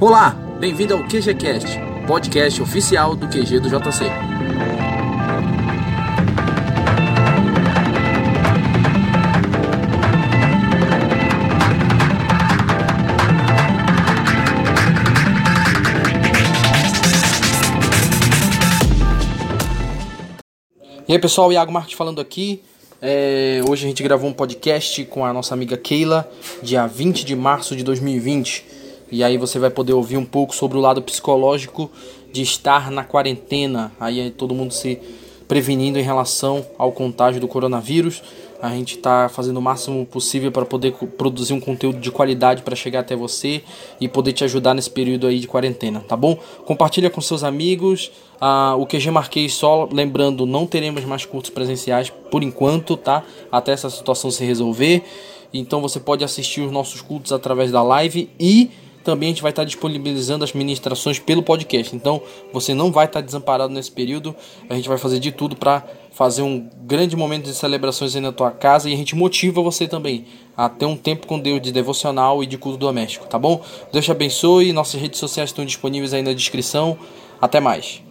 Olá, bem-vindo ao QGCast, podcast oficial do QG do JC. E aí pessoal, Iago Marques falando aqui. É, hoje a gente gravou um podcast com a nossa amiga Keila, dia 20 de março de 2020. E aí você vai poder ouvir um pouco sobre o lado psicológico de estar na quarentena. Aí todo mundo se prevenindo em relação ao contágio do coronavírus. A gente está fazendo o máximo possível para poder produzir um conteúdo de qualidade para chegar até você e poder te ajudar nesse período aí de quarentena, tá bom? Compartilha com seus amigos. Ah, o QG Marquei só, lembrando, não teremos mais cursos presenciais por enquanto, tá? Até essa situação se resolver. Então você pode assistir os nossos cultos através da live e também a gente vai estar disponibilizando as ministrações pelo podcast. Então você não vai estar desamparado nesse período. A gente vai fazer de tudo para fazer um grande momento de celebrações aí na tua casa e a gente motiva você também a ter um tempo com Deus de devocional e de culto doméstico, tá bom? Deus te abençoe. Nossas redes sociais estão disponíveis aí na descrição. Até mais.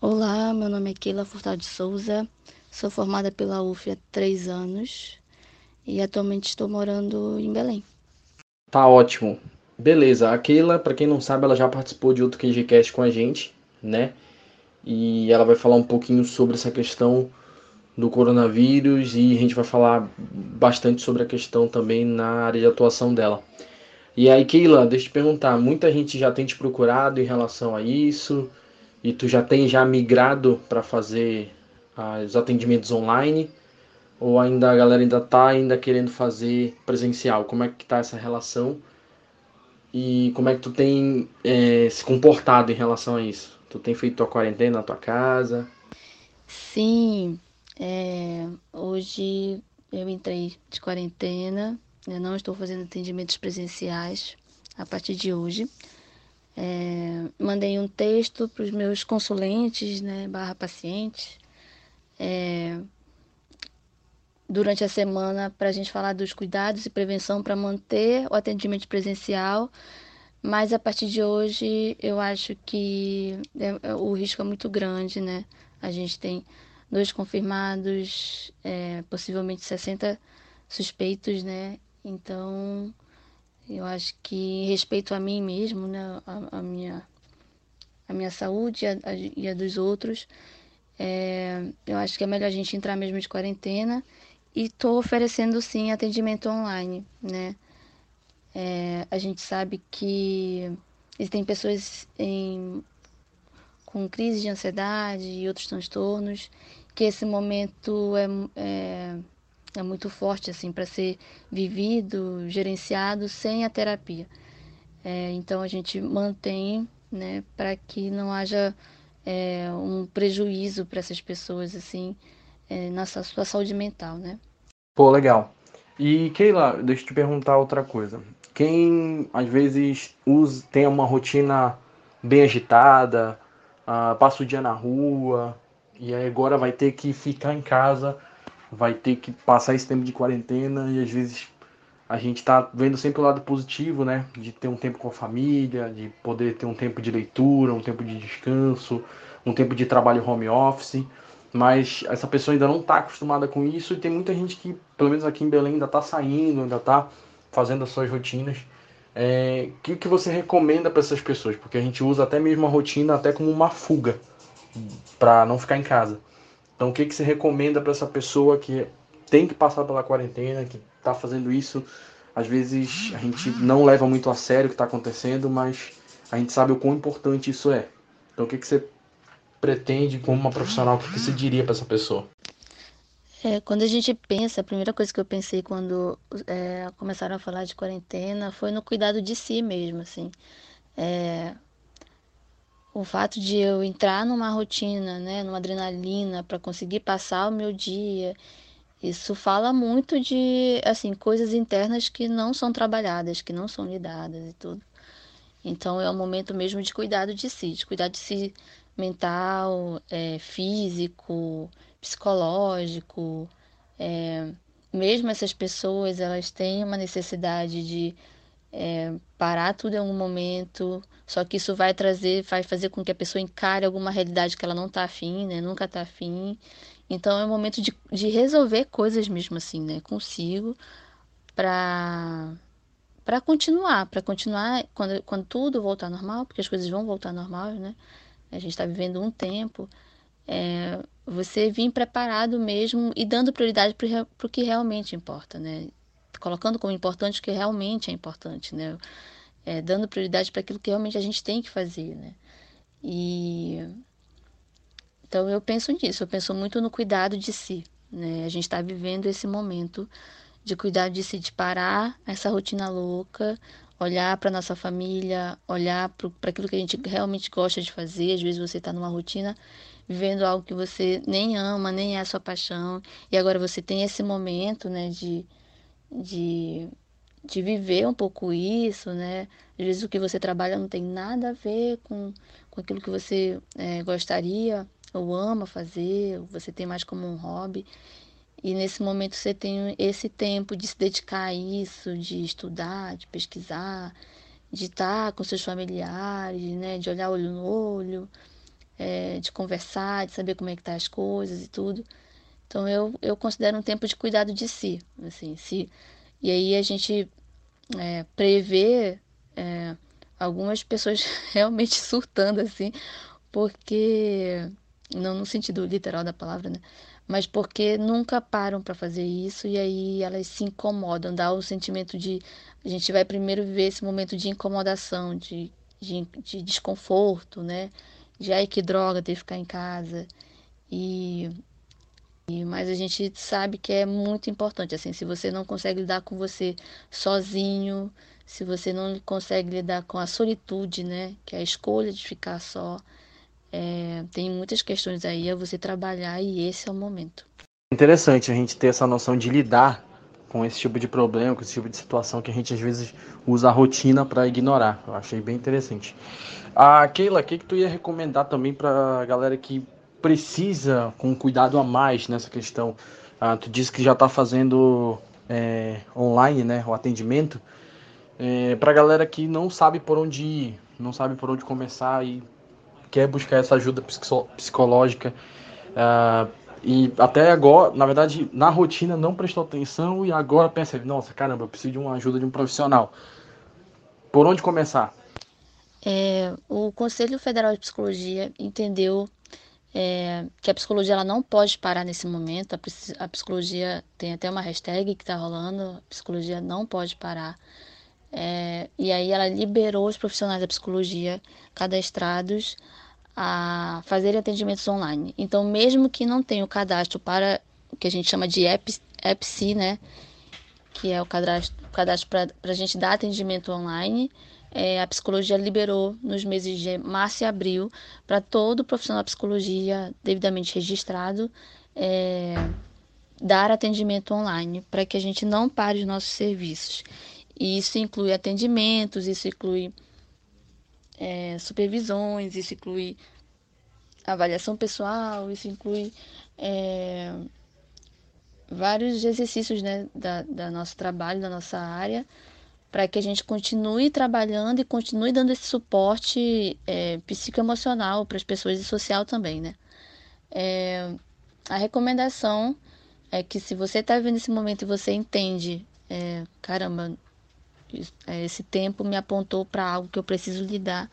Olá, meu nome é Keila Furtado de Souza. Sou formada pela UF há três anos e atualmente estou morando em Belém. Tá ótimo. Beleza, a Keila, para quem não sabe, ela já participou de outro QGCast com a gente, né? E ela vai falar um pouquinho sobre essa questão do coronavírus e a gente vai falar bastante sobre a questão também na área de atuação dela. E aí, Keila, deixa eu te perguntar, muita gente já tem te procurado em relação a isso e tu já tem já migrado para fazer os atendimentos online ou ainda a galera ainda tá ainda querendo fazer presencial? Como é que tá essa relação? E como é que tu tem é, se comportado em relação a isso? Tu tem feito tua quarentena na tua casa? Sim, é, hoje eu entrei de quarentena, eu não estou fazendo atendimentos presenciais a partir de hoje. É, mandei um texto para os meus consulentes, né, barra pacientes, durante a semana para a gente falar dos cuidados e prevenção para manter o atendimento presencial. Mas a partir de hoje eu acho que é, é, o risco é muito grande, né? A gente tem dois confirmados, é, possivelmente 60 suspeitos, né? Então eu acho que respeito a mim mesmo, né? A, a minha, a minha saúde e a, a, e a dos outros, é, eu acho que é melhor a gente entrar mesmo de quarentena e estou oferecendo sim atendimento online, né? É, a gente sabe que existem pessoas em, com crise de ansiedade e outros transtornos, que esse momento é, é, é muito forte assim para ser vivido, gerenciado sem a terapia. É, então a gente mantém, né, para que não haja é, um prejuízo para essas pessoas assim é, na sua saúde mental, né? Pô, legal. E Keila, deixa eu te perguntar outra coisa. Quem às vezes usa, tem uma rotina bem agitada, uh, passa o dia na rua, e aí agora vai ter que ficar em casa, vai ter que passar esse tempo de quarentena, e às vezes a gente está vendo sempre o lado positivo, né? De ter um tempo com a família, de poder ter um tempo de leitura, um tempo de descanso, um tempo de trabalho home office mas essa pessoa ainda não está acostumada com isso e tem muita gente que, pelo menos aqui em Belém, ainda está saindo, ainda está fazendo as suas rotinas. O é, que, que você recomenda para essas pessoas? Porque a gente usa até mesmo a rotina até como uma fuga para não ficar em casa. Então, o que, que você recomenda para essa pessoa que tem que passar pela quarentena, que está fazendo isso? Às vezes a gente não leva muito a sério o que está acontecendo, mas a gente sabe o quão importante isso é. Então, o que, que você pretende como uma profissional? O que você diria para essa pessoa? É, quando a gente pensa, a primeira coisa que eu pensei quando é, começaram a falar de quarentena foi no cuidado de si mesmo, assim. É, o fato de eu entrar numa rotina, né, numa adrenalina para conseguir passar o meu dia, isso fala muito de, assim, coisas internas que não são trabalhadas, que não são lidadas e tudo. Então é um momento mesmo de cuidado de si, de cuidar de si mental, é, físico, psicológico. É, mesmo essas pessoas, elas têm uma necessidade de é, parar tudo em algum momento. Só que isso vai trazer, vai fazer com que a pessoa encare alguma realidade que ela não está afim, né? Nunca está afim. Então é um momento de, de resolver coisas mesmo assim, né? Consigo para para continuar, para continuar quando, quando tudo voltar normal, porque as coisas vão voltar normal, né? A gente está vivendo um tempo. É, você vir preparado mesmo e dando prioridade para o que realmente importa, né? Colocando como importante o que realmente é importante, né? É, dando prioridade para aquilo que realmente a gente tem que fazer, né? E então eu penso nisso, eu penso muito no cuidado de si, né? A gente está vivendo esse momento de cuidar de si, de parar essa rotina louca, olhar para nossa família, olhar para aquilo que a gente realmente gosta de fazer. Às vezes você está numa rotina vivendo algo que você nem ama, nem é a sua paixão, e agora você tem esse momento, né, de, de, de viver um pouco isso, né? Às vezes o que você trabalha não tem nada a ver com, com aquilo que você é, gostaria ou ama fazer, ou você tem mais como um hobby. E nesse momento você tem esse tempo de se dedicar a isso, de estudar, de pesquisar, de estar com seus familiares, né? de olhar olho no olho, é, de conversar, de saber como é que tá as coisas e tudo. Então eu, eu considero um tempo de cuidado de si, assim, se e aí a gente é, prevê é, algumas pessoas realmente surtando assim, porque não no sentido literal da palavra, né? Mas porque nunca param para fazer isso e aí elas se incomodam, dá o sentimento de a gente vai primeiro viver esse momento de incomodação, de, de, de desconforto, né? De ai que droga ter que ficar em casa. E, e mas a gente sabe que é muito importante assim, se você não consegue lidar com você sozinho, se você não consegue lidar com a solitude, né, que é a escolha de ficar só, é, tem muitas questões aí a você trabalhar e esse é o momento. Interessante a gente ter essa noção de lidar com esse tipo de problema, com esse tipo de situação que a gente às vezes usa a rotina para ignorar. Eu achei bem interessante. A Keila, o que, que tu ia recomendar também para a galera que precisa com cuidado a mais nessa questão? Ah, tu disse que já está fazendo é, online, né, o atendimento. É, para a galera que não sabe por onde ir, não sabe por onde começar e quer buscar essa ajuda psicológica. Uh, e até agora, na verdade, na rotina não prestou atenção e agora pensa, nossa, caramba, eu preciso de uma ajuda de um profissional. Por onde começar? É, o Conselho Federal de Psicologia entendeu é, que a psicologia ela não pode parar nesse momento. A, a psicologia tem até uma hashtag que está rolando: psicologia não pode parar. É, e aí ela liberou os profissionais da psicologia cadastrados a fazer atendimentos online. Então, mesmo que não tenha o cadastro para o que a gente chama de EPSI, né, que é o cadastro, cadastro para a gente dar atendimento online, é, a psicologia liberou nos meses de março e abril para todo profissional de psicologia devidamente registrado é, dar atendimento online para que a gente não pare os nossos serviços. E isso inclui atendimentos, isso inclui é, supervisões, isso inclui avaliação pessoal, isso inclui é, vários exercícios né, da, da nosso trabalho, da nossa área, para que a gente continue trabalhando e continue dando esse suporte é, psicoemocional para as pessoas e social também, né? É, a recomendação é que se você está vivendo esse momento e você entende, é, caramba, esse tempo me apontou para algo que eu preciso lidar.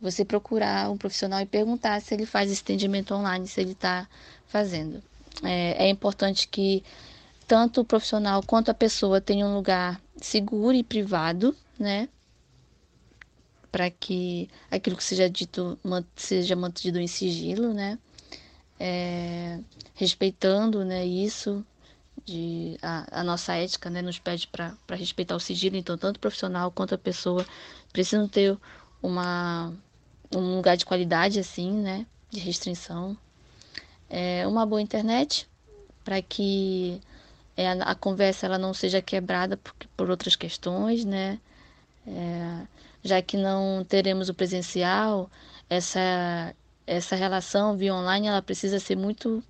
Você procurar um profissional e perguntar se ele faz esse atendimento online, se ele está fazendo. É, é importante que tanto o profissional quanto a pessoa tenham um lugar seguro e privado, né? Para que aquilo que seja dito seja mantido em sigilo, né? É, respeitando né, isso, de a, a, nossa ética né, nos pede para respeitar o sigilo, então tanto o profissional quanto a pessoa precisam ter uma, um lugar de qualidade assim, né, de restrição. É, uma boa internet para que é, a, conversa ela não seja quebrada por, por outras questões, né, é, já que não teremos o presencial, essa, essa relação via online ela precisa ser muito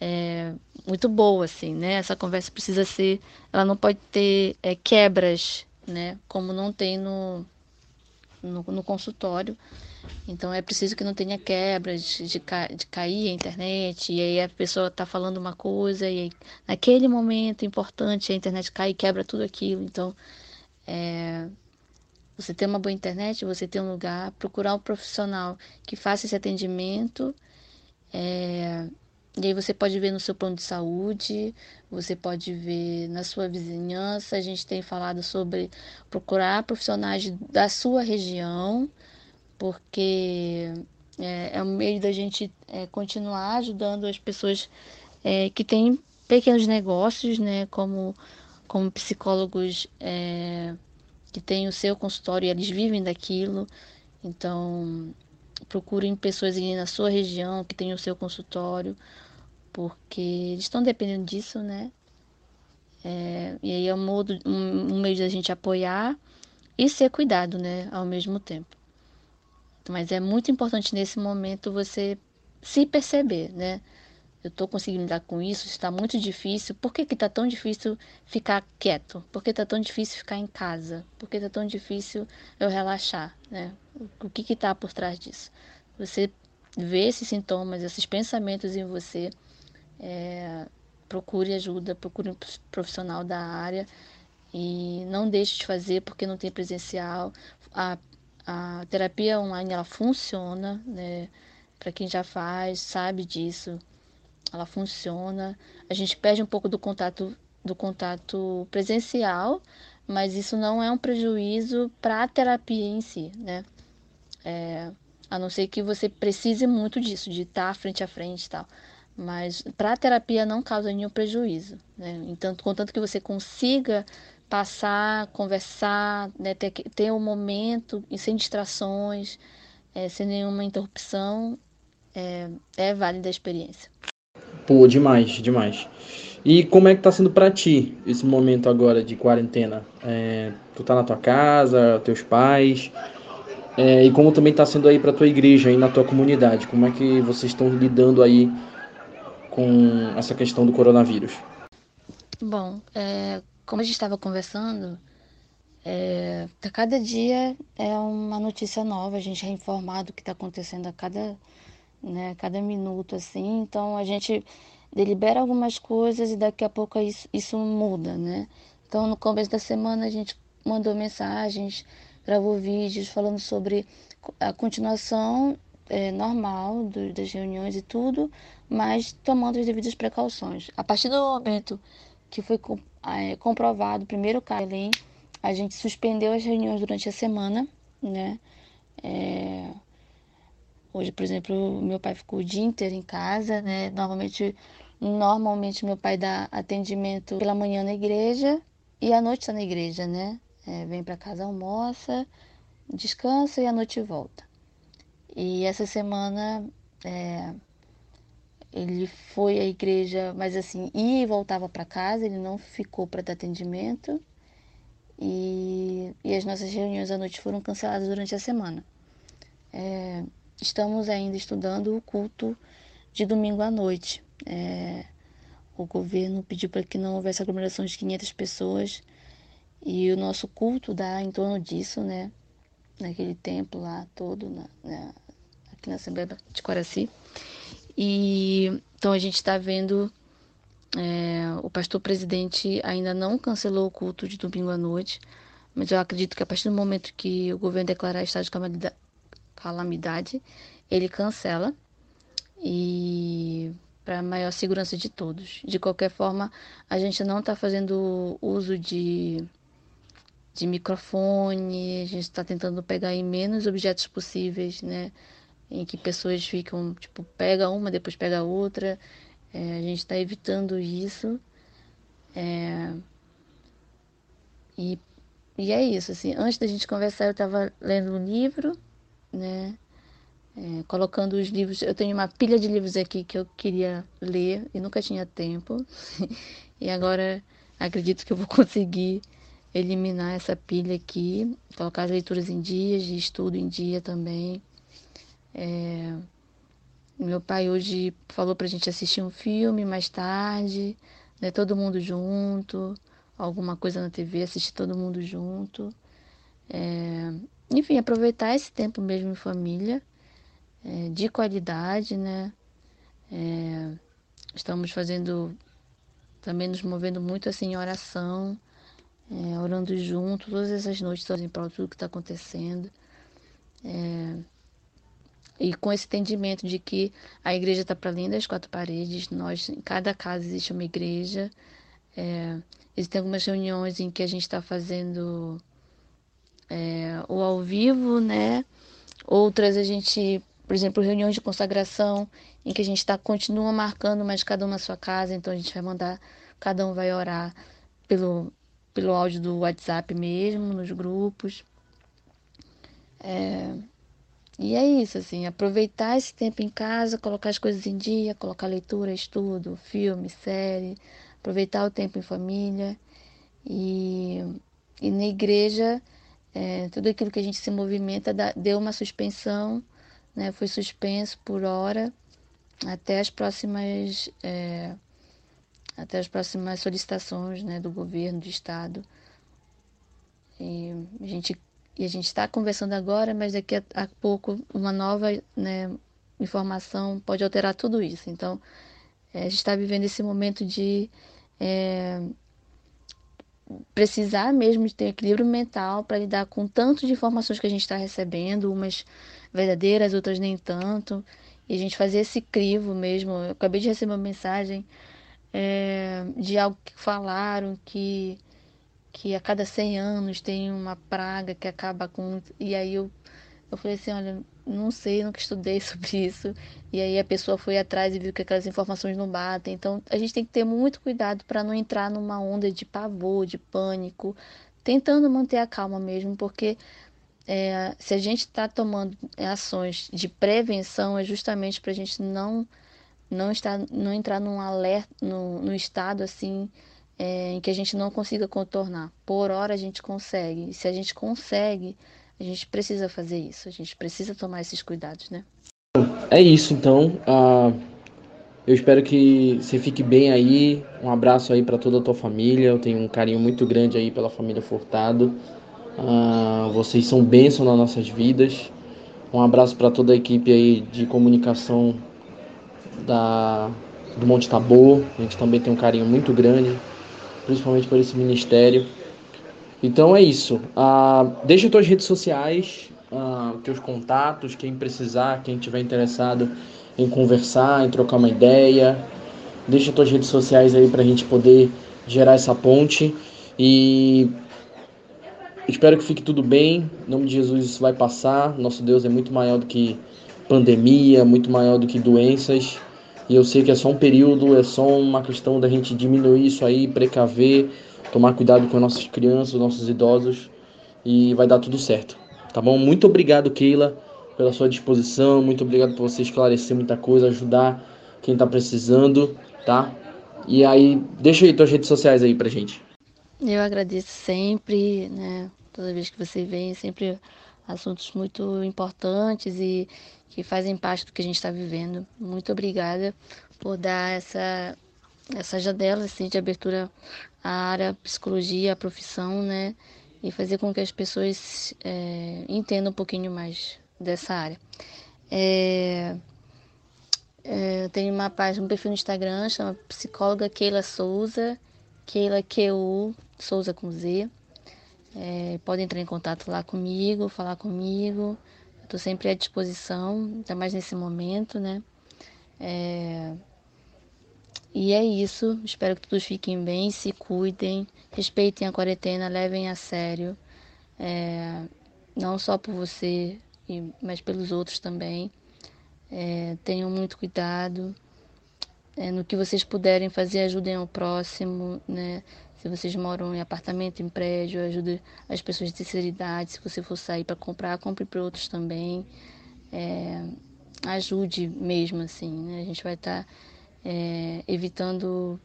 é, muito boa, assim, né? Essa conversa precisa ser, ela não pode ter é, quebras né? Como não tem no, no, no consultório. Então é preciso que não tenha quebras de, de, cair a internet, e aí a pessoa está falando uma coisa, e aí, naquele momento importante a internet cai e quebra tudo aquilo. Então, é, você ter uma boa internet, você ter um lugar, procurar um profissional que faça esse atendimento. É, e aí você pode ver no seu plano de saúde, você pode ver na sua vizinhança. A gente tem falado sobre procurar profissionais da sua região, porque é, é um meio da gente é, continuar ajudando as pessoas é, que têm pequenos negócios, né, como, como psicólogos é, que têm o seu consultório e eles vivem daquilo. Então, procurem pessoas na sua região que tenham o seu consultório porque eles estão dependendo disso, né? É, e aí é um, modo, um, um meio da gente apoiar e ser cuidado, né? Ao mesmo tempo. Mas é muito importante nesse momento você se perceber, né? Eu estou conseguindo lidar com isso, está muito difícil. Por que está tão difícil ficar quieto? Por que está tão difícil ficar em casa? Por que está tão difícil eu relaxar? Né? O que está por trás disso? Você vê esses sintomas, esses pensamentos em você é, procure ajuda, procure um profissional da área e não deixe de fazer porque não tem presencial. A, a terapia online ela funciona, né? Para quem já faz, sabe disso. Ela funciona. A gente perde um pouco do contato do contato presencial, mas isso não é um prejuízo para a terapia em si, né? É, a não ser que você precise muito disso, de estar frente a frente e tal. Mas para a terapia não causa nenhum prejuízo. Né? Então, contanto que você consiga passar, conversar, né? ter, ter um momento sem distrações, é, sem nenhuma interrupção, é, é válida a experiência. Pô, demais, demais. E como é que tá sendo para ti esse momento agora de quarentena? É, tu tá na tua casa, teus pais, é, e como também tá sendo aí para tua igreja, aí na tua comunidade? Como é que vocês estão lidando aí com essa questão do coronavírus? Bom, é, como a gente estava conversando, é, a cada dia é uma notícia nova, a gente é informado do que está acontecendo a cada, né, cada minuto, assim, então a gente delibera algumas coisas e daqui a pouco isso, isso muda, né? Então no começo da semana a gente mandou mensagens, gravou vídeos falando sobre a continuação é, normal do, das reuniões e tudo, mas tomando as devidas precauções. A partir do momento que foi é, comprovado o primeiro caso, a gente suspendeu as reuniões durante a semana, né? É... Hoje, por exemplo, meu pai ficou o dia inteiro em casa, né? Normalmente, normalmente meu pai dá atendimento pela manhã na igreja e à noite está na igreja, né? É, vem para casa, almoça, descansa e à noite volta. E essa semana é, ele foi à igreja, mas assim, ia e voltava para casa, ele não ficou para dar atendimento. E, e, as nossas reuniões à noite foram canceladas durante a semana. É, estamos ainda estudando o culto de domingo à noite. É, o governo pediu para que não houvesse aglomeração de 500 pessoas e o nosso culto dá em torno disso, né? Naquele templo lá todo, na, na, aqui na Assembleia de Coraci. E então a gente está vendo é, o pastor presidente ainda não cancelou o culto de domingo à noite, mas eu acredito que a partir do momento que o governo declarar estado de calamidade, ele cancela e para maior segurança de todos. De qualquer forma, a gente não está fazendo uso de, de microfone, a gente está tentando pegar em menos objetos possíveis, né? Em que pessoas ficam, tipo, pega uma, depois pega outra. É, a gente está evitando isso. É, e, e é isso, assim, antes da gente conversar eu estava lendo um livro, né? É, colocando os livros, eu tenho uma pilha de livros aqui que eu queria ler e nunca tinha tempo. e agora acredito que eu vou conseguir eliminar essa pilha aqui, colocar as leituras em dias, estudo em dia também. É... Meu pai hoje falou pra gente assistir um filme mais tarde, né, todo mundo junto, alguma coisa na TV, assistir todo mundo junto. É, enfim, aproveitar esse tempo mesmo em família, é, de qualidade, né? É, estamos fazendo, também nos movendo muito assim em oração, é, orando junto, todas essas noites em prol de tudo que está acontecendo. É, e com esse entendimento de que a igreja está para além das quatro paredes, nós, em cada casa existe uma igreja. É, existem algumas reuniões em que a gente está fazendo é, o ao vivo, né? Outras a gente, por exemplo, reuniões de consagração, em que a gente tá, continua marcando, mas cada um na sua casa, então a gente vai mandar, cada um vai orar pelo, pelo áudio do WhatsApp mesmo, nos grupos. É, e é isso, assim, aproveitar esse tempo em casa, colocar as coisas em dia, colocar leitura, estudo, filme, série, aproveitar o tempo em família. E, e na igreja, é, tudo aquilo que a gente se movimenta dá, deu uma suspensão, né, foi suspenso por hora até as próximas é, até as próximas solicitações né, do governo, do estado. E a gente e a gente está conversando agora, mas daqui a, pouco uma nova né, informação pode alterar tudo isso. Então, é, a gente está vivendo esse momento de é, precisar mesmo de ter equilíbrio mental para lidar com tanto de informações que a gente está recebendo, umas verdadeiras, outras nem tanto, e a gente fazer esse crivo mesmo. Eu acabei de receber uma mensagem é, de algo que falaram que que a cada 100 anos tem uma praga que acaba com. E aí eu, eu falei assim: olha, não sei, nunca estudei sobre isso. E aí a pessoa foi atrás e viu que aquelas informações não batem. Então a gente tem que ter muito cuidado para não entrar numa onda de pavor, de pânico, tentando manter a calma mesmo, porque. É, se a gente está tomando ações de prevenção, é justamente para a gente não não estar não entrar num alerta no, no estado assim é, em que a gente não consiga contornar. Por hora a gente consegue. E se a gente consegue, a gente precisa fazer isso. A gente precisa tomar esses cuidados, né? É isso, então. Uh, eu espero que você fique bem aí. Um abraço aí para toda a tua família. Eu tenho um carinho muito grande aí pela família Furtado. Uh, vocês são bênção nas nossas vidas. Um abraço para toda a equipe aí de comunicação da, do Monte Tabor. A gente também tem um carinho muito grande principalmente por esse ministério. Então é isso. Uh, deixa tuas redes sociais, uh, teus contatos, quem precisar, quem tiver interessado em conversar, em trocar uma ideia. Deixa tuas redes sociais aí para a gente poder gerar essa ponte. E espero que fique tudo bem. Em nome de Jesus isso vai passar. Nosso Deus é muito maior do que pandemia, muito maior do que doenças. E eu sei que é só um período, é só uma questão da gente diminuir isso aí, precaver, tomar cuidado com as nossas crianças, nossos idosos e vai dar tudo certo. Tá bom? Muito obrigado, Keila, pela sua disposição. Muito obrigado por você esclarecer muita coisa, ajudar quem está precisando, tá? E aí, deixa aí tuas redes sociais aí pra gente. Eu agradeço sempre, né? Toda vez que você vem, sempre assuntos muito importantes e que fazem parte do que a gente está vivendo. Muito obrigada por dar essa, essa janela assim, de abertura à área psicologia, à profissão, né? E fazer com que as pessoas é, entendam um pouquinho mais dessa área. É, é, eu tenho uma página, um perfil no Instagram, chama Psicóloga Keila Souza, Keila Q-U, Souza com Z. É, entrar em contato lá comigo, falar comigo. Estou sempre à disposição, ainda mais nesse momento, né? É... E é isso. Espero que todos fiquem bem, se cuidem, respeitem a quarentena, levem a sério. É... Não só por você, mas pelos outros também. É... Tenham muito cuidado. É, no que vocês puderem fazer, ajudem ao próximo, né? Se vocês moram em apartamento, em prédio, ajude as pessoas de terceira idade. Se você for sair para comprar, compre para outros também. É, ajude mesmo, assim. Né? A gente vai estar tá, é, evitando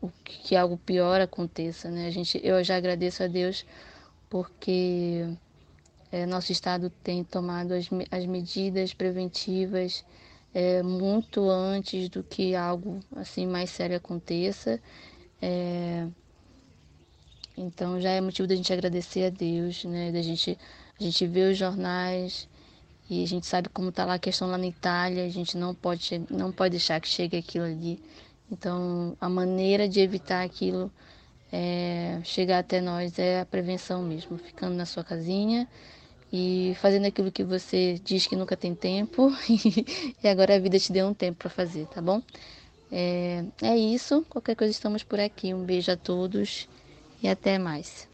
o que, que, algo pior aconteça. Né? A gente, eu já agradeço a Deus porque é, nosso Estado tem tomado as, as medidas preventivas é, muito antes do que algo assim mais sério aconteça. É, Então já é motivo da gente agradecer a Deus, né? Da gente, a gente vê os jornais e a gente sabe como está lá a questão lá na Itália, a gente não pode, não pode deixar que chegue aquilo ali. Então a maneira de evitar aquilo é, chegar até nós é a prevenção mesmo, ficando na sua casinha e fazendo aquilo que você diz que nunca tem tempo e agora a vida te deu um tempo para fazer, tá bom? É, é isso. Qualquer coisa estamos por aqui. Um beijo a todos e até mais.